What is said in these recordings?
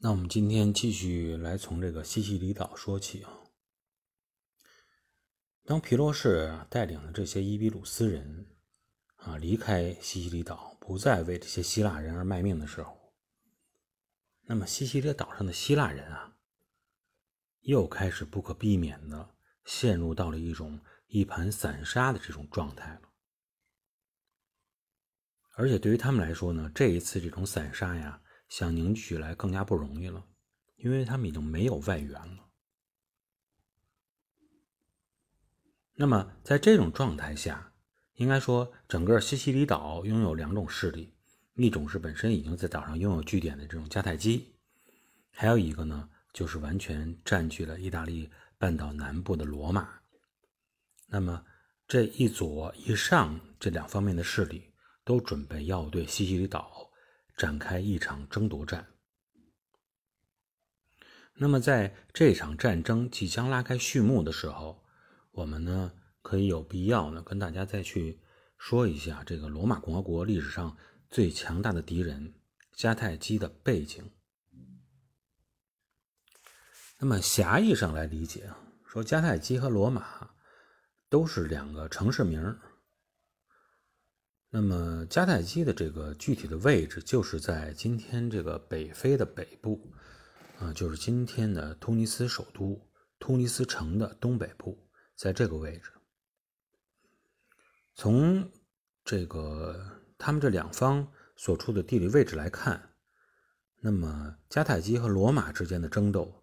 那我们今天继续来从这个西西里岛说起啊。当皮洛士带领的这些伊比鲁斯人啊离开西西里岛，不再为这些希腊人而卖命的时候，那么西西里岛上的希腊人啊，又开始不可避免的陷入到了一种一盘散沙的这种状态了。而且对于他们来说呢，这一次这种散沙呀。想凝聚起来更加不容易了，因为他们已经没有外援了。那么，在这种状态下，应该说，整个西西里岛拥有两种势力：一种是本身已经在岛上拥有据点的这种迦太基，还有一个呢，就是完全占据了意大利半岛南部的罗马。那么，这一左一上这两方面的势力都准备要对西西里岛。展开一场争夺战。那么，在这场战争即将拉开序幕的时候，我们呢可以有必要呢跟大家再去说一下这个罗马共和国历史上最强大的敌人迦太基的背景。那么狭义上来理解啊，说迦太基和罗马都是两个城市名儿。那么迦太基的这个具体的位置，就是在今天这个北非的北部，啊，就是今天的突尼斯首都突尼斯城的东北部，在这个位置。从这个他们这两方所处的地理位置来看，那么迦太基和罗马之间的争斗，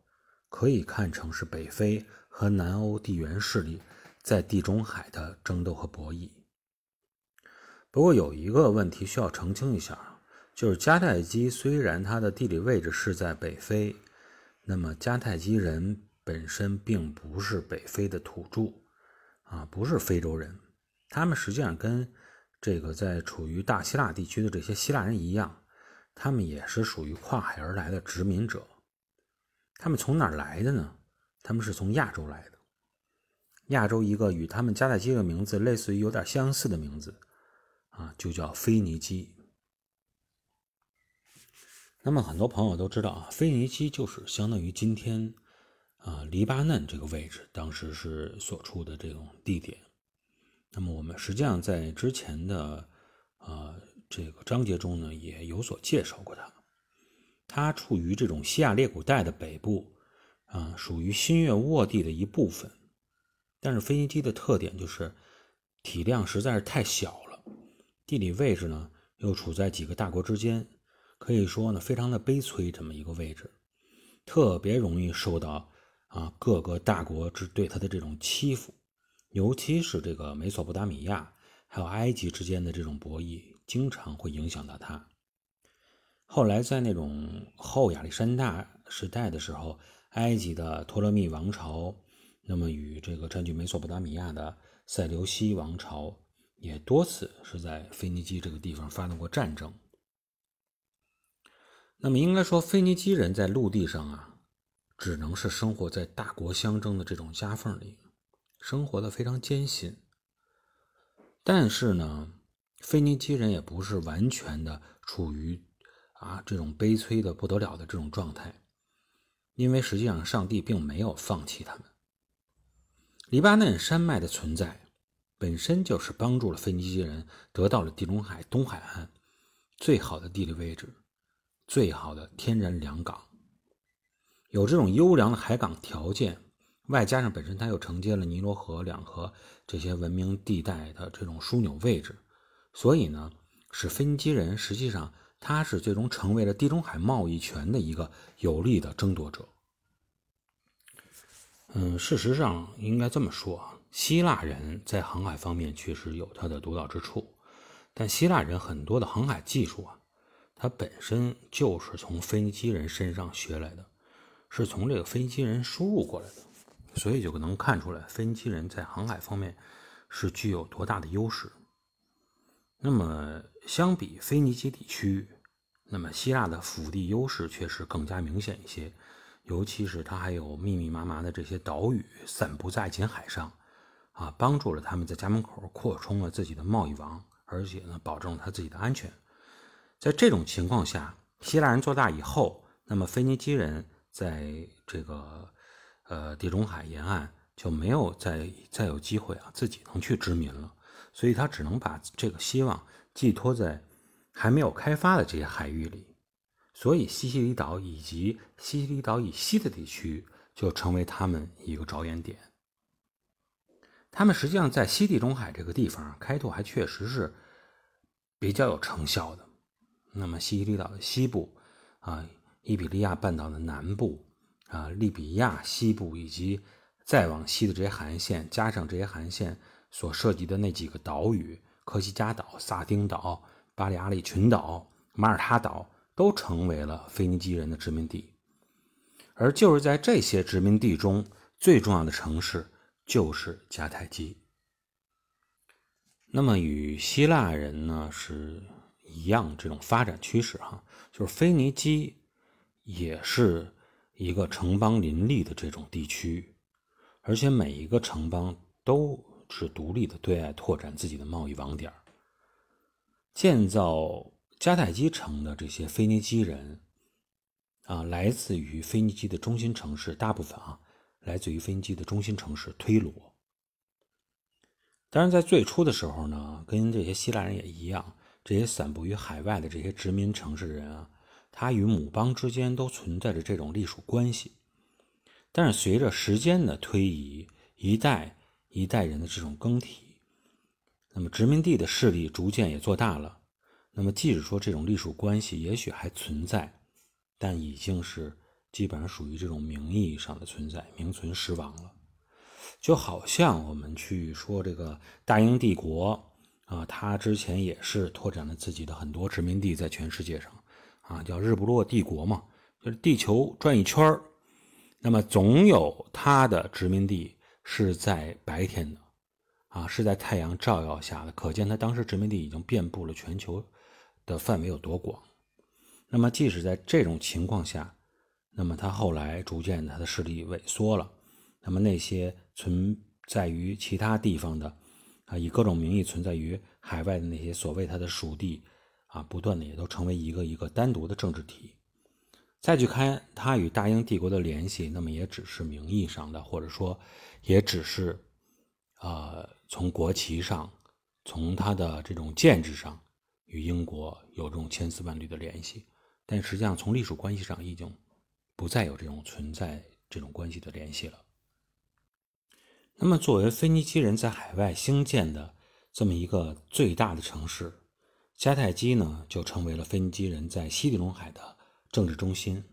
可以看成是北非和南欧地缘势力在地中海的争斗和博弈。不过有一个问题需要澄清一下，就是迦太基虽然它的地理位置是在北非，那么迦太基人本身并不是北非的土著，啊，不是非洲人，他们实际上跟这个在处于大希腊地区的这些希腊人一样，他们也是属于跨海而来的殖民者。他们从哪儿来的呢？他们是从亚洲来的，亚洲一个与他们迦太基的名字类似于有点相似的名字。啊，就叫腓尼基。那么很多朋友都知道啊，腓尼基就是相当于今天啊黎巴嫩这个位置，当时是所处的这种地点。那么我们实际上在之前的啊这个章节中呢，也有所介绍过它。它处于这种西亚裂谷带的北部，啊，属于新月沃地的一部分。但是腓尼基的特点就是体量实在是太小。地理位置呢，又处在几个大国之间，可以说呢，非常的悲催。这么一个位置，特别容易受到啊各个大国之对他的这种欺负，尤其是这个美索不达米亚还有埃及之间的这种博弈，经常会影响到他。后来在那种后亚历山大时代的时候，埃及的托勒密王朝，那么与这个占据美索不达米亚的塞琉西王朝。也多次是在腓尼基这个地方发动过战争。那么应该说，腓尼基人在陆地上啊，只能是生活在大国相争的这种夹缝里，生活的非常艰辛。但是呢，腓尼基人也不是完全的处于啊这种悲催的不得了的这种状态，因为实际上上帝并没有放弃他们。黎巴嫩山脉的存在。本身就是帮助了腓尼基人得到了地中海东海岸最好的地理位置、最好的天然良港。有这种优良的海港条件，外加上本身它又承接了尼罗河两河这些文明地带的这种枢纽位置，所以呢，使腓尼基人实际上他是最终成为了地中海贸易权的一个有力的争夺者。嗯，事实上应该这么说啊。希腊人在航海方面确实有他的独到之处，但希腊人很多的航海技术啊，它本身就是从腓尼基人身上学来的，是从这个腓尼基人输入过来的，所以就能看出来腓尼基人在航海方面是具有多大的优势。那么相比腓尼基地区，那么希腊的腹地优势确实更加明显一些，尤其是它还有密密麻麻的这些岛屿散布在爱琴海上。啊，帮助了他们在家门口扩充了自己的贸易网，而且呢，保证了他自己的安全。在这种情况下，希腊人做大以后，那么腓尼基人在这个呃地中海沿岸就没有再再有机会啊自己能去殖民了，所以他只能把这个希望寄托在还没有开发的这些海域里，所以西西里岛以及西西里岛以西的地区就成为他们一个着眼点。他们实际上在西地中海这个地方开拓还确实是比较有成效的。那么西西里岛的西部啊，伊比利亚半岛的南部啊，利比亚西部以及再往西的这些海岸线，加上这些海岸线所涉及的那几个岛屿——科西嘉岛、萨丁岛、巴里阿里群岛、马耳他岛，都成为了腓尼基人的殖民地。而就是在这些殖民地中，最重要的城市。就是迦太基。那么与希腊人呢是一样，这种发展趋势哈，就是腓尼基也是一个城邦林立的这种地区，而且每一个城邦都是独立的对外拓展自己的贸易网点建造迦太基城的这些腓尼基人啊，来自于腓尼基的中心城市，大部分啊。来自于腓尼基的中心城市推罗。当然，在最初的时候呢，跟这些希腊人也一样，这些散布于海外的这些殖民城市人啊，他与母邦之间都存在着这种隶属关系。但是，随着时间的推移，一代一代人的这种更替，那么殖民地的势力逐渐也做大了。那么，即使说这种隶属关系也许还存在，但已经是。基本上属于这种名义上的存在，名存实亡了。就好像我们去说这个大英帝国啊，它之前也是拓展了自己的很多殖民地在全世界上啊，叫日不落帝国嘛，就是地球转一圈那么总有它的殖民地是在白天的啊，是在太阳照耀下的，可见它当时殖民地已经遍布了全球的范围有多广。那么即使在这种情况下，那么他后来逐渐他的势力萎缩了，那么那些存在于其他地方的，啊，以各种名义存在于海外的那些所谓他的属地，啊，不断的也都成为一个一个单独的政治体。再去看他与大英帝国的联系，那么也只是名义上的，或者说也只是，呃，从国旗上，从他的这种建制上与英国有这种千丝万缕的联系，但实际上从隶属关系上已经。不再有这种存在这种关系的联系了。那么，作为腓尼基人在海外兴建的这么一个最大的城市，迦太基呢，就成为了腓尼基人在西地中海的政治中心。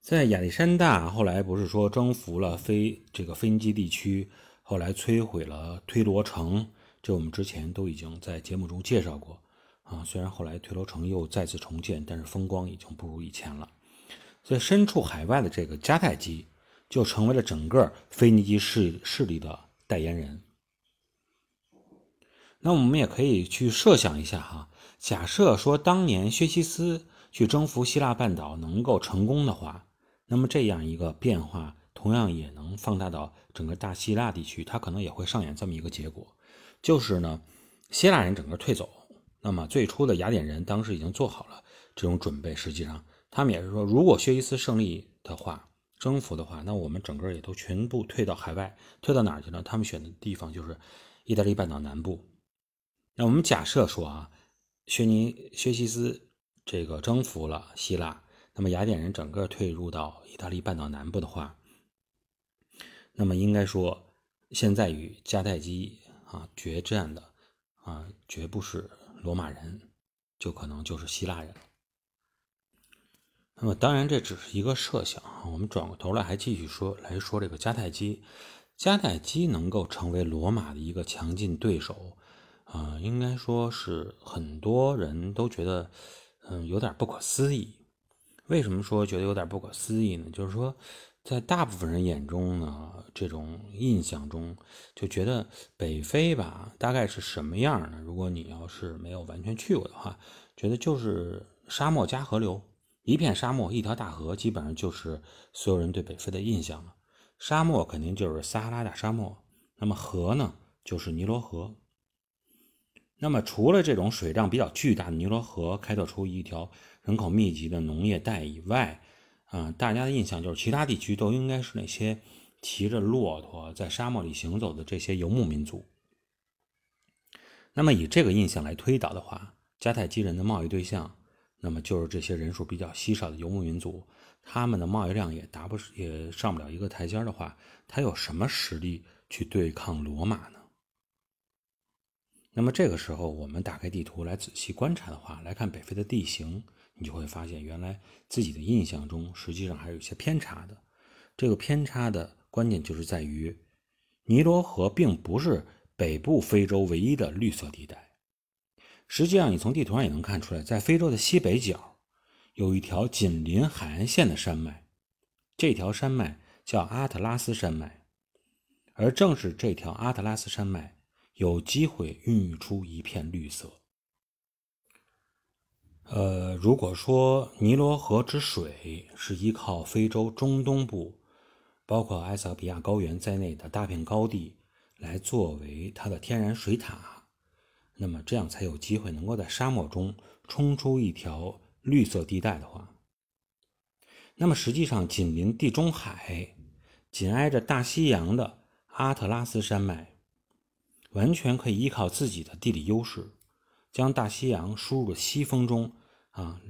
在亚历山大后来不是说征服了非这个腓尼基地区，后来摧毁了推罗城，这我们之前都已经在节目中介绍过啊。虽然后来推罗城又再次重建，但是风光已经不如以前了。所以，身处海外的这个迦太基就成为了整个腓尼基势势力的代言人。那我们也可以去设想一下哈，假设说当年薛西斯去征服希腊半岛能够成功的话，那么这样一个变化同样也能放大到整个大希腊地区，它可能也会上演这么一个结果，就是呢，希腊人整个退走，那么最初的雅典人当时已经做好了这种准备，实际上。他们也是说，如果薛西斯胜利的话，征服的话，那我们整个也都全部退到海外，退到哪儿去呢？他们选的地方就是意大利半岛南部。那我们假设说啊，薛尼薛西斯这个征服了希腊，那么雅典人整个退入到意大利半岛南部的话，那么应该说，现在与迦太基啊决战的啊，绝不是罗马人，就可能就是希腊人。那么，当然这只是一个设想。我们转过头来还继续说来说这个迦太基，迦太基能够成为罗马的一个强劲对手，啊，应该说是很多人都觉得，嗯，有点不可思议。为什么说觉得有点不可思议呢？就是说，在大部分人眼中呢，这种印象中就觉得北非吧，大概是什么样呢？如果你要是没有完全去过的话，觉得就是沙漠加河流。一片沙漠，一条大河，基本上就是所有人对北非的印象了。沙漠肯定就是撒哈拉大沙漠，那么河呢，就是尼罗河。那么，除了这种水量比较巨大的尼罗河开拓出一条人口密集的农业带以外，啊，大家的印象就是其他地区都应该是那些骑着骆驼在沙漠里行走的这些游牧民族。那么，以这个印象来推导的话，迦太基人的贸易对象，那么就是这些人数比较稀少的游牧民族，他们的贸易量也达不也上不了一个台阶的话，他有什么实力去对抗罗马呢？那么这个时候，我们打开地图来仔细观察的话，来看北非的地形，你就会发现，原来自己的印象中实际上还是有些偏差的。这个偏差的关键就是在于，尼罗河并不是北部非洲唯一的绿色地带。实际上，你从地图上也能看出来，在非洲的西北角有一条紧邻海岸线的山脉，这条山脉叫阿特拉斯山脉，而正是这条阿特拉斯山脉。有机会孕育出一片绿色。呃，如果说尼罗河之水是依靠非洲中东部，包括埃塞俄比亚高原在内的大片高地来作为它的天然水塔，那么这样才有机会能够在沙漠中冲出一条绿色地带的话，那么实际上紧邻地中海、紧挨着大西洋的阿特拉斯山脉。完全可以依靠自己的地理优势，将大西洋输入的西风中啊，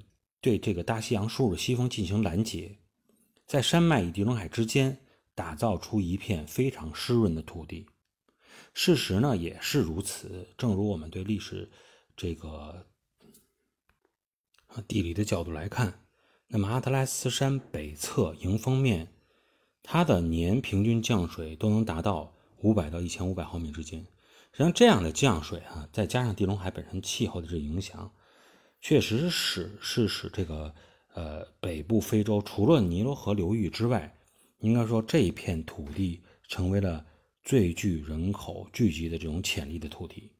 对这个大西洋输入的西风进行拦截，在山脉与地中海之间打造出一片非常湿润的土地。事实呢也是如此，正如我们对历史这个地理的角度来看，那么阿特拉斯山北侧迎风面，它的年平均降水都能达到五百到一千五百毫米之间。实际上，这样的降水啊，再加上地中海本身气候的这影响，确实是使是使这个呃北部非洲除了尼罗河流域之外，应该说这一片土地成为了最具人口聚集的这种潜力的土地。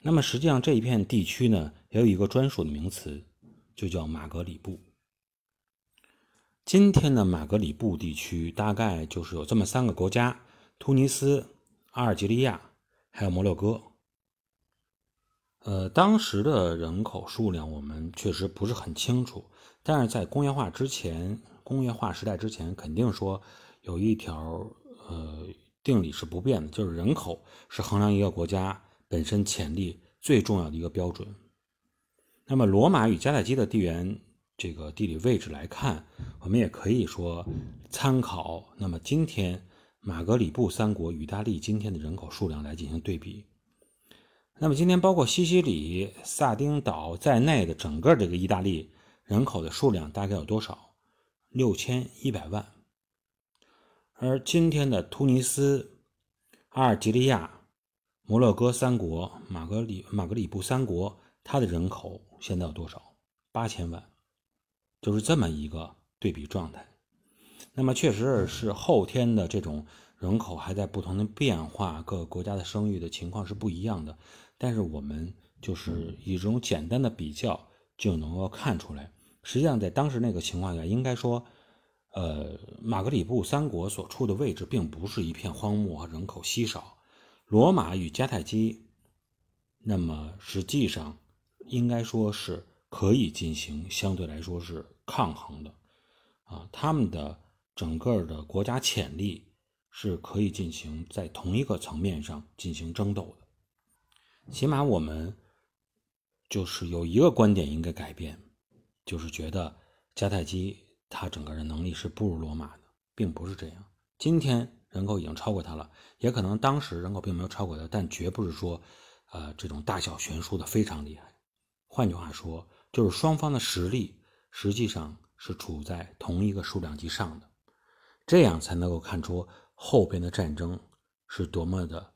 那么，实际上这一片地区呢，也有一个专属的名词，就叫马格里布。今天的马格里布地区大概就是有这么三个国家：突尼斯、阿尔及利亚。还有摩洛哥，呃，当时的人口数量我们确实不是很清楚，但是在工业化之前，工业化时代之前，肯定说有一条呃定理是不变的，就是人口是衡量一个国家本身潜力最重要的一个标准。那么，罗马与迦太基的地缘这个地理位置来看，我们也可以说参考。那么今天。马格里布三国与意大利今天的人口数量来进行对比，那么今天包括西西里、萨丁岛在内的整个这个意大利人口的数量大概有多少？六千一百万。而今天的突尼斯、阿尔及利亚、摩洛哥三国、马格里马格里布三国，它的人口现在有多少？八千万，就是这么一个对比状态。那么确实是后天的这种人口还在不同的变化，各个国家的生育的情况是不一样的。但是我们就是以这种简单的比较就能够看出来，实际上在当时那个情况下，应该说，呃，马格里布三国所处的位置并不是一片荒漠和人口稀少。罗马与迦太基，那么实际上应该说是可以进行相对来说是抗衡的，啊，他们的。整个的国家潜力是可以进行在同一个层面上进行争斗的，起码我们就是有一个观点应该改变，就是觉得迦太基他整个人能力是不如罗马的，并不是这样。今天人口已经超过他了，也可能当时人口并没有超过他，但绝不是说，呃，这种大小悬殊的非常厉害。换句话说，就是双方的实力实际上是处在同一个数量级上的。这样才能够看出后边的战争是多么的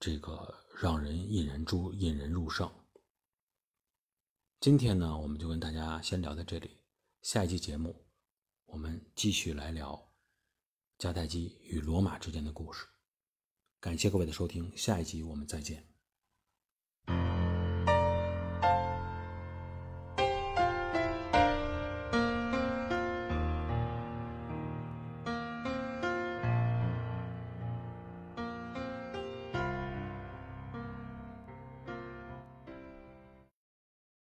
这个让人引人注引人入胜。今天呢，我们就跟大家先聊到这里，下一期节目我们继续来聊迦太基与罗马之间的故事。感谢各位的收听，下一集我们再见。